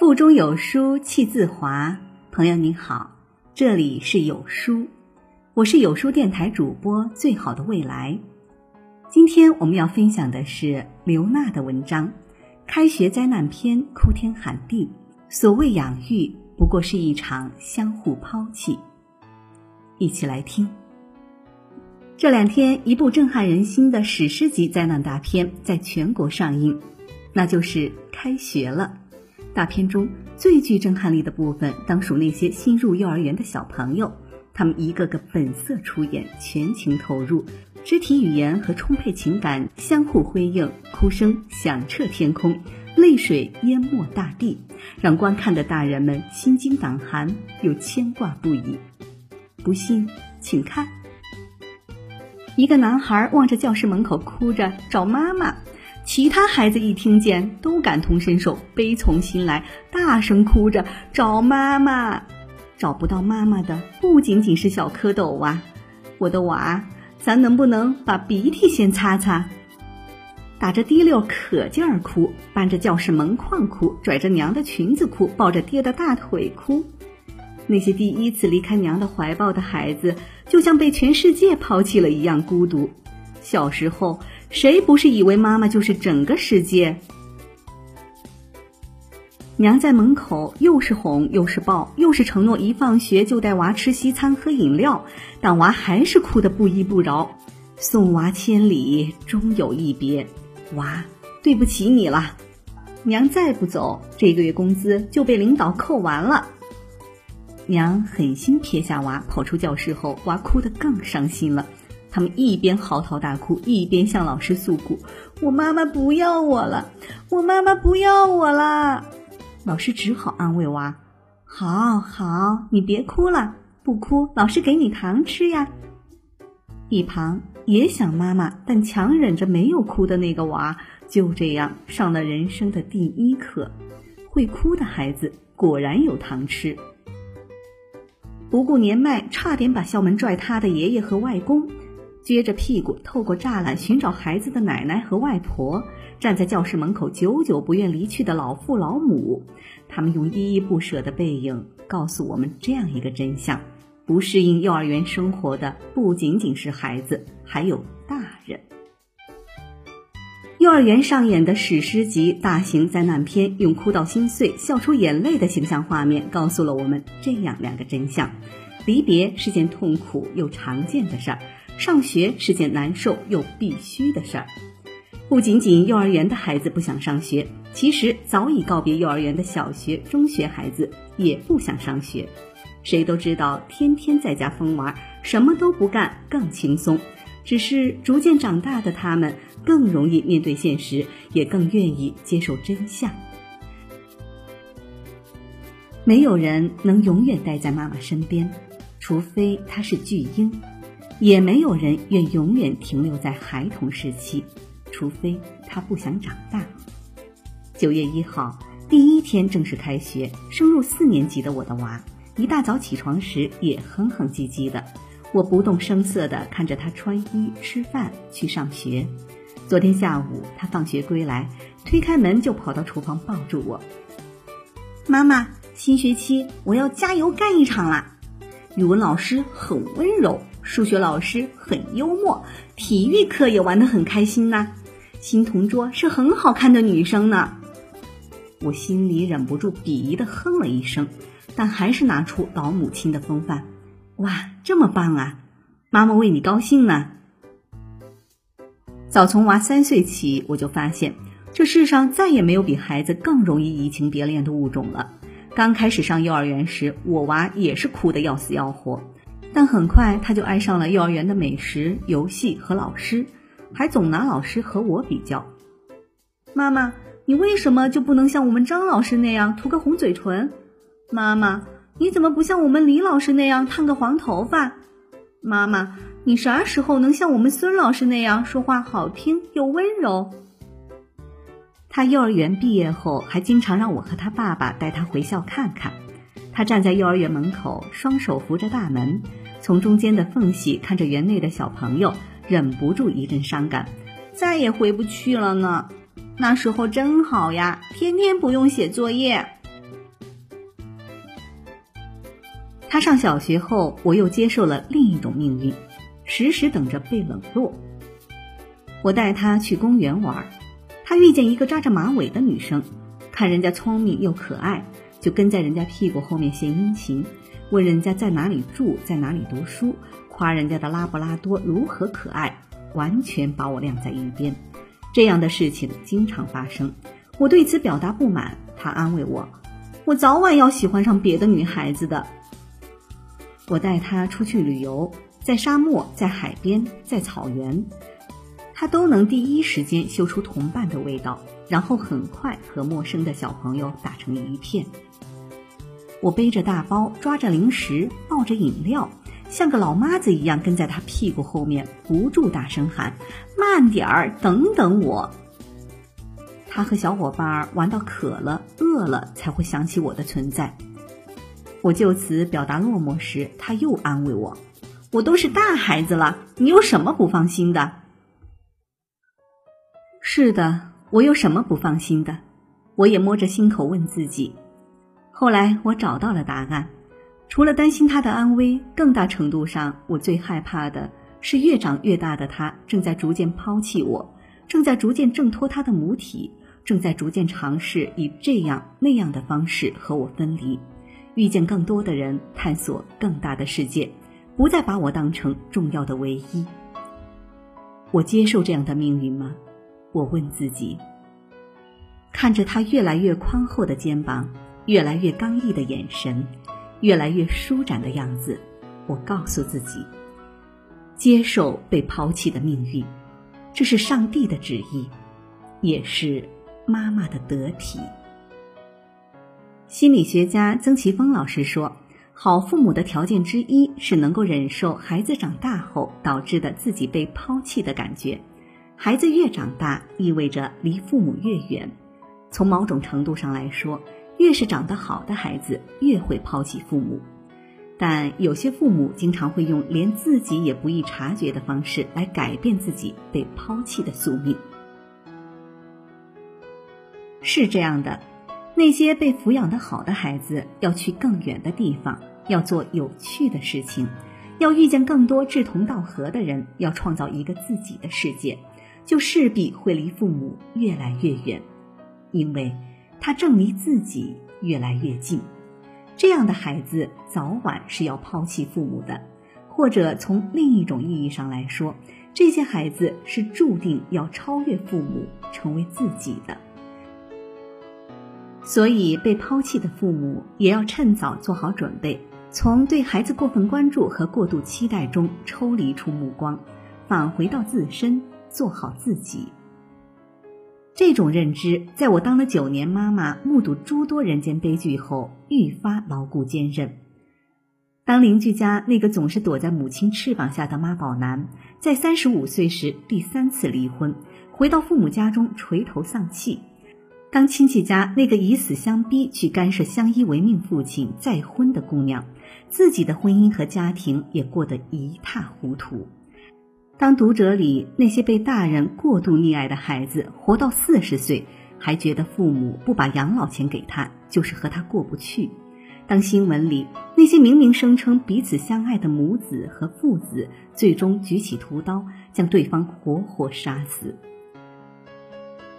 腹中有书气自华。朋友您好，这里是有书，我是有书电台主播最好的未来。今天我们要分享的是刘娜的文章《开学灾难篇》，哭天喊地。所谓养育，不过是一场相互抛弃。一起来听。这两天，一部震撼人心的史诗级灾难大片在全国上映，那就是《开学了》。大片中最具震撼力的部分，当属那些新入幼儿园的小朋友，他们一个个本色出演，全情投入，肢体语言和充沛情感相互辉映，哭声响彻天空，泪水淹没大地，让观看的大人们心惊胆寒又牵挂不已。不信，请看，一个男孩望着教室门口哭着找妈妈。其他孩子一听见，都感同身受，悲从心来，大声哭着找妈妈。找不到妈妈的不仅仅是小蝌蚪啊！我的娃，咱能不能把鼻涕先擦擦？打着滴溜可劲儿哭，搬着教室门框哭，拽着娘的裙子哭，抱着爹的大腿哭。那些第一次离开娘的怀抱的孩子，就像被全世界抛弃了一样孤独。小时候。谁不是以为妈妈就是整个世界？娘在门口又是哄又是抱，又是承诺一放学就带娃吃西餐喝饮料，但娃还是哭得不依不饶。送娃千里，终有一别。娃，对不起你了。娘再不走，这个月工资就被领导扣完了。娘狠心撇下娃，跑出教室后，娃哭得更伤心了。他们一边嚎啕大哭，一边向老师诉苦：“我妈妈不要我了，我妈妈不要我了。”老师只好安慰娃：“好好，你别哭了，不哭，老师给你糖吃呀。”一旁也想妈妈，但强忍着没有哭的那个娃，就这样上了人生的第一课。会哭的孩子果然有糖吃。不顾年迈，差点把校门拽塌的爷爷和外公。撅着屁股透过栅栏寻找孩子的奶奶和外婆，站在教室门口久久不愿离去的老父老母，他们用依依不舍的背影告诉我们这样一个真相：不适应幼儿园生活的不仅仅是孩子，还有大人。幼儿园上演的史诗级大型灾难片，用哭到心碎、笑出眼泪的形象画面，告诉了我们这样两个真相：离别是件痛苦又常见的事儿。上学是件难受又必须的事儿，不仅仅幼儿园的孩子不想上学，其实早已告别幼儿园的小学、中学孩子也不想上学。谁都知道，天天在家疯玩，什么都不干更轻松。只是逐渐长大的他们，更容易面对现实，也更愿意接受真相。没有人能永远待在妈妈身边，除非她是巨婴。也没有人愿永远停留在孩童时期，除非他不想长大。九月一号，第一天正式开学，升入四年级的我的娃，一大早起床时也哼哼唧唧的。我不动声色地看着他穿衣、吃饭、去上学。昨天下午，他放学归来，推开门就跑到厨房抱住我：“妈妈，新学期我要加油干一场啦！”语文老师很温柔。数学老师很幽默，体育课也玩得很开心呐。新同桌是很好看的女生呢。我心里忍不住鄙夷的哼了一声，但还是拿出老母亲的风范。哇，这么棒啊！妈妈为你高兴呢。早从娃三岁起，我就发现这世上再也没有比孩子更容易移情别恋的物种了。刚开始上幼儿园时，我娃也是哭得要死要活。但很快他就爱上了幼儿园的美食、游戏和老师，还总拿老师和我比较。妈妈，你为什么就不能像我们张老师那样涂个红嘴唇？妈妈，你怎么不像我们李老师那样烫个黄头发？妈妈，你啥时候能像我们孙老师那样说话好听又温柔？他幼儿园毕业后，还经常让我和他爸爸带他回校看看。他站在幼儿园门口，双手扶着大门，从中间的缝隙看着园内的小朋友忍不住一阵伤感。再也回不去了呢。那时候真好呀天天不用写作业。他上小学后我又接受了另一种命运时时等着被冷落。我带他去公园玩他遇见一个扎着马尾的女生看人家聪明又可爱就跟在人家屁股后面献殷勤。问人家在哪里住，在哪里读书，夸人家的拉布拉多如何可爱，完全把我晾在一边。这样的事情经常发生，我对此表达不满，他安慰我：“我早晚要喜欢上别的女孩子的。”我带他出去旅游，在沙漠，在海边，在草原，他都能第一时间嗅出同伴的味道，然后很快和陌生的小朋友打成一片。我背着大包，抓着零食，抱着饮料，像个老妈子一样跟在他屁股后面，不住大声喊：“慢点儿，等等我。”他和小伙伴玩到渴了、饿了，才会想起我的存在。我就此表达落寞时，他又安慰我：“我都是大孩子了，你有什么不放心的？”是的，我有什么不放心的？我也摸着心口问自己。后来我找到了答案：除了担心他的安危，更大程度上，我最害怕的是越长越大的他正在逐渐抛弃我，正在逐渐挣脱他的母体，正在逐渐尝试以这样那样的方式和我分离。遇见更多的人，探索更大的世界，不再把我当成重要的唯一。我接受这样的命运吗？我问自己。看着他越来越宽厚的肩膀，越来越刚毅的眼神，越来越舒展的样子，我告诉自己：接受被抛弃的命运，这是上帝的旨意，也是妈妈的得体。心理学家曾奇峰老师说：“好父母的条件之一是能够忍受孩子长大后导致的自己被抛弃的感觉。孩子越长大，意味着离父母越远。从某种程度上来说，越是长得好的孩子，越会抛弃父母。但有些父母经常会用连自己也不易察觉的方式来改变自己被抛弃的宿命。是这样的。”那些被抚养的好的孩子要去更远的地方，要做有趣的事情，要遇见更多志同道合的人，要创造一个自己的世界，就势必会离父母越来越远，因为他正离自己越来越近。这样的孩子早晚是要抛弃父母的，或者从另一种意义上来说，这些孩子是注定要超越父母，成为自己的。所以，被抛弃的父母也要趁早做好准备，从对孩子过分关注和过度期待中抽离出目光，返回到自身，做好自己。这种认知，在我当了九年妈妈，目睹诸多人间悲剧后，愈发牢固坚韧。当邻居家那个总是躲在母亲翅膀下的妈宝男，在三十五岁时第三次离婚，回到父母家中垂头丧气。当亲戚家那个以死相逼去干涉相依为命父亲再婚的姑娘，自己的婚姻和家庭也过得一塌糊涂。当读者里那些被大人过度溺爱的孩子活到四十岁，还觉得父母不把养老钱给他就是和他过不去；当新闻里那些明明声称彼此相爱的母子和父子，最终举起屠刀将对方活活杀死。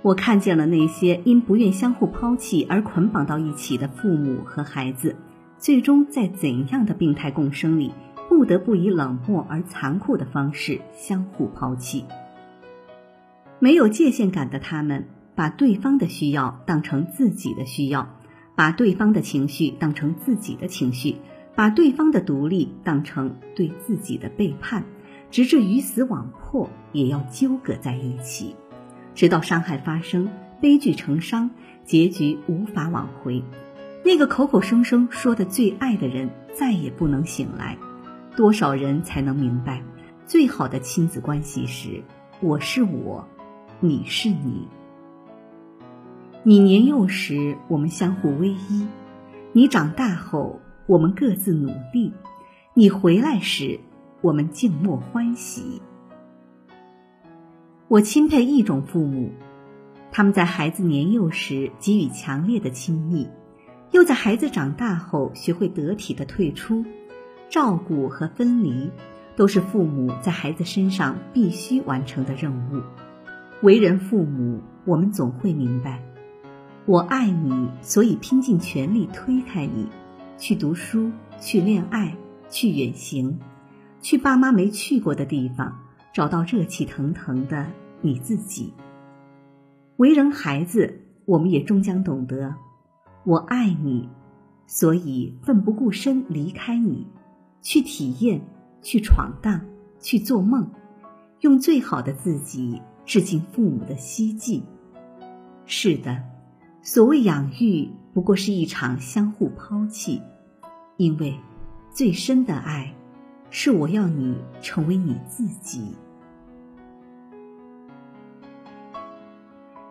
我看见了那些因不愿相互抛弃而捆绑到一起的父母和孩子，最终在怎样的病态共生里，不得不以冷漠而残酷的方式相互抛弃。没有界限感的他们，把对方的需要当成自己的需要，把对方的情绪当成自己的情绪，把对方的独立当成对自己的背叛，直至鱼死网破，也要纠葛在一起。直到伤害发生，悲剧成伤，结局无法挽回，那个口口声声说的最爱的人再也不能醒来。多少人才能明白，最好的亲子关系是：我是我，你是你。你年幼时，我们相互偎依；你长大后，我们各自努力；你回来时，我们静默欢喜。我钦佩一种父母，他们在孩子年幼时给予强烈的亲密，又在孩子长大后学会得体的退出，照顾和分离，都是父母在孩子身上必须完成的任务。为人父母，我们总会明白，我爱你，所以拼尽全力推开你，去读书，去恋爱，去远行，去爸妈没去过的地方，找到热气腾腾的你自己。为人孩子，我们也终将懂得，我爱你，所以奋不顾身离开你，去体验，去闯荡，去做梦，用最好的自己。致敬父母的希冀。是的，所谓养育，不过是一场相互抛弃。因为，最深的爱，是我要你成为你自己。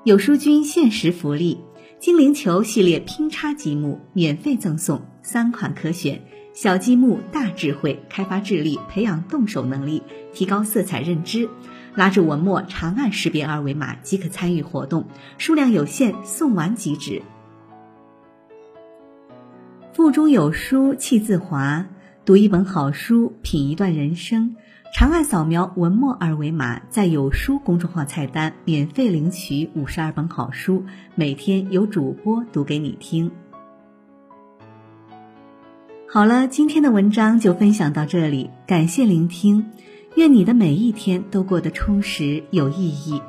有书君限时福利：精灵球系列拼插积木免费赠送三款可选。小积木大智慧，开发智力，培养动手能力，提高色彩认知。拉着文墨长按识别二维码即可参与活动，数量有限，送完即止。腹中有书气自华，读一本好书，品一段人生。长按扫描文末二维码，在有书公众号菜单免费领取五十二本好书，每天有主播读给你听。好了，今天的文章就分享到这里，感谢聆听。愿你的每一天都过得充实有意义。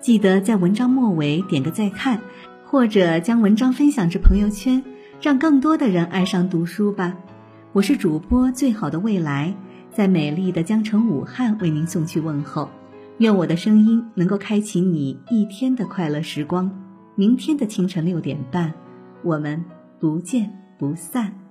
记得在文章末尾点个再看，或者将文章分享至朋友圈，让更多的人爱上读书吧。我是主播最好的未来，在美丽的江城武汉为您送去问候。愿我的声音能够开启你一天的快乐时光。明天的清晨六点半，我们不见不散。